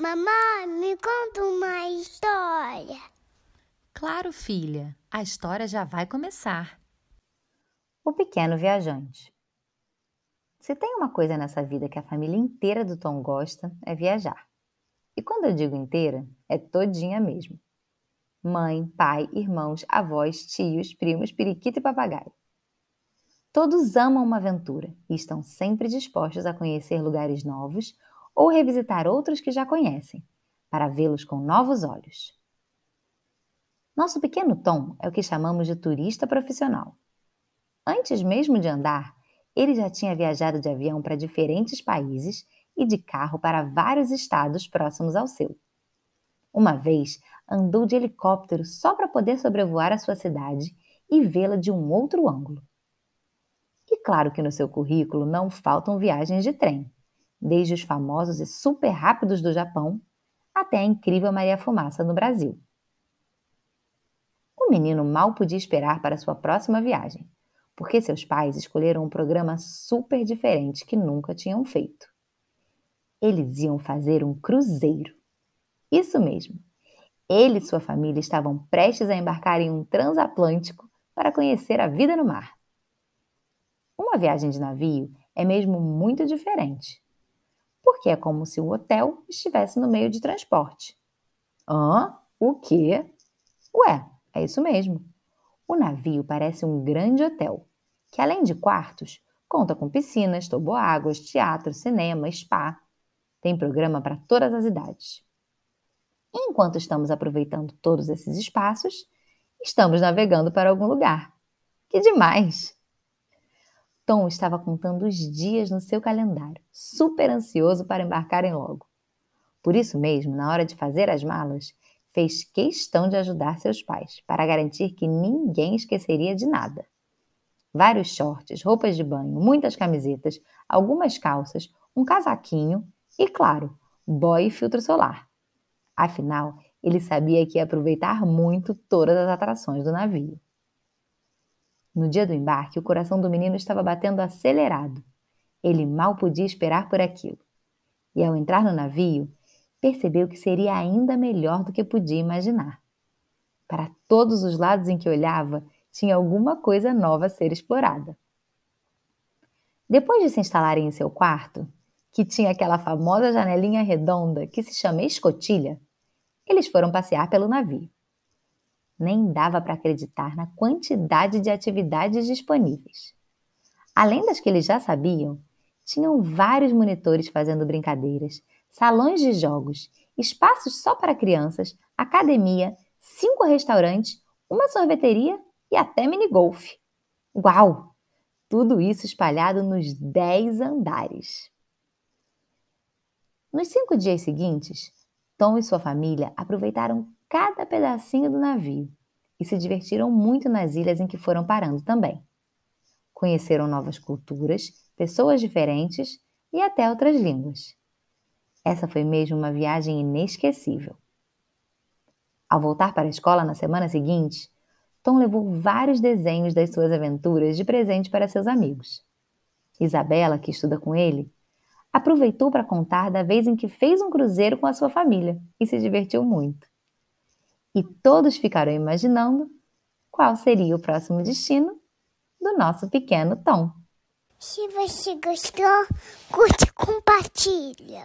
Mamãe, me conta uma história. Claro, filha, a história já vai começar. O Pequeno Viajante. Se tem uma coisa nessa vida que a família inteira do Tom gosta, é viajar. E quando eu digo inteira, é todinha mesmo. Mãe, pai, irmãos, avós, tios, primos, periquito e papagaio. Todos amam uma aventura e estão sempre dispostos a conhecer lugares novos ou revisitar outros que já conhecem, para vê-los com novos olhos. Nosso pequeno Tom é o que chamamos de turista profissional. Antes mesmo de andar, ele já tinha viajado de avião para diferentes países e de carro para vários estados próximos ao seu. Uma vez, andou de helicóptero só para poder sobrevoar a sua cidade e vê-la de um outro ângulo. E claro que no seu currículo não faltam viagens de trem, desde os famosos e super rápidos do Japão até a incrível Maria Fumaça no Brasil. O menino mal podia esperar para sua próxima viagem, porque seus pais escolheram um programa super diferente que nunca tinham feito. Eles iam fazer um cruzeiro. Isso mesmo. Ele e sua família estavam prestes a embarcar em um transatlântico para conhecer a vida no mar. Uma viagem de navio é mesmo muito diferente, porque é como se o hotel estivesse no meio de transporte. Hã? O quê? Ué, é isso mesmo. O navio parece um grande hotel, que além de quartos, conta com piscinas, toboáguas, teatro, cinema, spa. Tem programa para todas as idades. Enquanto estamos aproveitando todos esses espaços, estamos navegando para algum lugar. Que demais! Tom estava contando os dias no seu calendário, super ansioso para embarcarem logo. Por isso mesmo, na hora de fazer as malas, fez questão de ajudar seus pais, para garantir que ninguém esqueceria de nada. Vários shorts, roupas de banho, muitas camisetas, algumas calças, um casaquinho e, claro, boy e filtro solar. Afinal, ele sabia que ia aproveitar muito todas as atrações do navio. No dia do embarque, o coração do menino estava batendo acelerado. Ele mal podia esperar por aquilo. E ao entrar no navio, percebeu que seria ainda melhor do que podia imaginar. Para todos os lados em que olhava, tinha alguma coisa nova a ser explorada. Depois de se instalarem em seu quarto, que tinha aquela famosa janelinha redonda que se chama escotilha, eles foram passear pelo navio nem dava para acreditar na quantidade de atividades disponíveis. Além das que eles já sabiam, tinham vários monitores fazendo brincadeiras, salões de jogos, espaços só para crianças, academia, cinco restaurantes, uma sorveteria e até minigolf. Uau! Tudo isso espalhado nos dez andares. Nos cinco dias seguintes, Tom e sua família aproveitaram cada pedacinho do navio e se divertiram muito nas ilhas em que foram parando também. Conheceram novas culturas, pessoas diferentes e até outras línguas. Essa foi mesmo uma viagem inesquecível. Ao voltar para a escola na semana seguinte, Tom levou vários desenhos das suas aventuras de presente para seus amigos. Isabela, que estuda com ele, aproveitou para contar da vez em que fez um cruzeiro com a sua família e se divertiu muito e todos ficaram imaginando qual seria o próximo destino do nosso pequeno Tom. Se você gostou, curte e compartilha.